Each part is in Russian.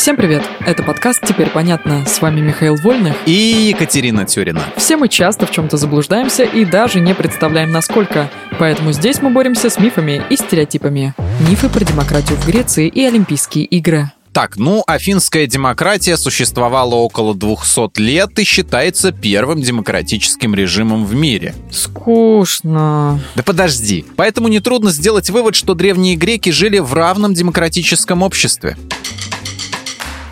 Всем привет! Это подкаст «Теперь понятно». С вами Михаил Вольных и Екатерина Тюрина. Все мы часто в чем-то заблуждаемся и даже не представляем, насколько. Поэтому здесь мы боремся с мифами и стереотипами. Мифы про демократию в Греции и Олимпийские игры. Так, ну, афинская демократия существовала около 200 лет и считается первым демократическим режимом в мире. Скучно. Да подожди. Поэтому нетрудно сделать вывод, что древние греки жили в равном демократическом обществе.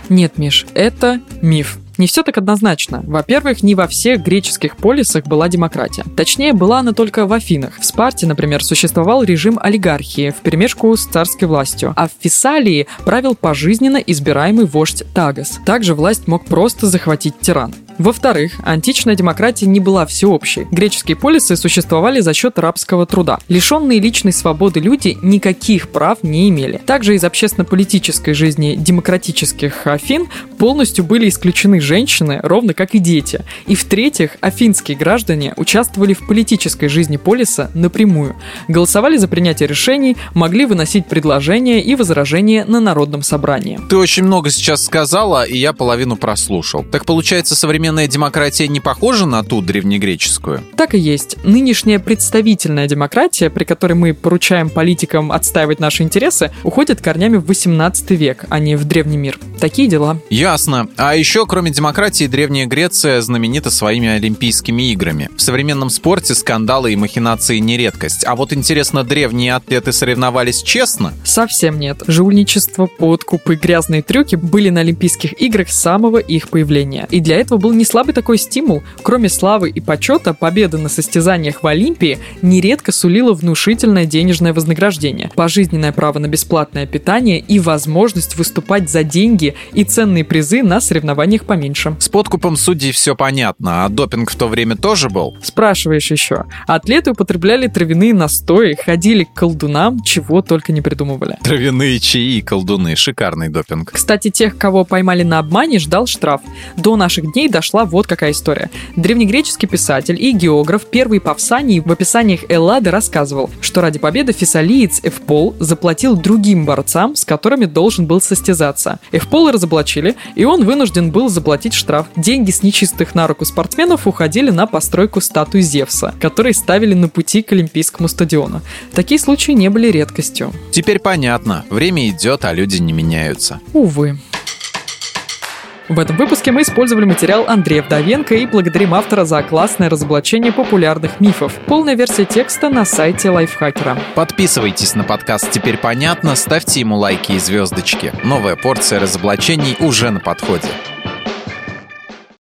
Нет, Миш, это миф. Не все так однозначно. Во-первых, не во всех греческих полисах была демократия. Точнее, была она только в Афинах. В Спарте, например, существовал режим олигархии в перемешку с царской властью, а в Фессалии правил пожизненно избираемый вождь Тагас. Также власть мог просто захватить тиран. Во-вторых, античная демократия не была всеобщей. Греческие полисы существовали за счет рабского труда. Лишенные личной свободы люди никаких прав не имели. Также из общественно-политической жизни демократических Афин полностью были исключены женщины, ровно как и дети. И в-третьих, афинские граждане участвовали в политической жизни полиса напрямую. Голосовали за принятие решений, могли выносить предложения и возражения на народном собрании. Ты очень много сейчас сказала, и я половину прослушал. Так получается, современная современная демократия не похожа на ту древнегреческую? Так и есть. Нынешняя представительная демократия, при которой мы поручаем политикам отстаивать наши интересы, уходит корнями в 18 век, а не в древний мир. Такие дела. Ясно. А еще, кроме демократии, Древняя Греция знаменита своими Олимпийскими играми. В современном спорте скандалы и махинации не редкость. А вот интересно, древние атлеты соревновались честно? Совсем нет. Жульничество, подкупы, грязные трюки были на Олимпийских играх с самого их появления. И для этого был не слабый такой стимул. Кроме славы и почета, победа на состязаниях в Олимпии нередко сулила внушительное денежное вознаграждение, пожизненное право на бесплатное питание и возможность выступать за деньги и ценные призы на соревнованиях поменьше. С подкупом судей все понятно, а допинг в то время тоже был? Спрашиваешь еще. Атлеты употребляли травяные настои, ходили к колдунам, чего только не придумывали. Травяные чаи и колдуны. Шикарный допинг. Кстати, тех, кого поймали на обмане, ждал штраф. До наших дней произошла вот какая история. Древнегреческий писатель и географ первый Павсаний в описаниях Эллады рассказывал, что ради победы фессалиец Эвпол заплатил другим борцам, с которыми должен был состязаться. Эвпола разоблачили, и он вынужден был заплатить штраф. Деньги с нечистых на руку спортсменов уходили на постройку статуи Зевса, которые ставили на пути к Олимпийскому стадиону. Такие случаи не были редкостью. Теперь понятно. Время идет, а люди не меняются. Увы. В этом выпуске мы использовали материал Андрея Вдовенко и благодарим автора за классное разоблачение популярных мифов. Полная версия текста на сайте Лайфхакера. Подписывайтесь на подкаст «Теперь понятно», ставьте ему лайки и звездочки. Новая порция разоблачений уже на подходе.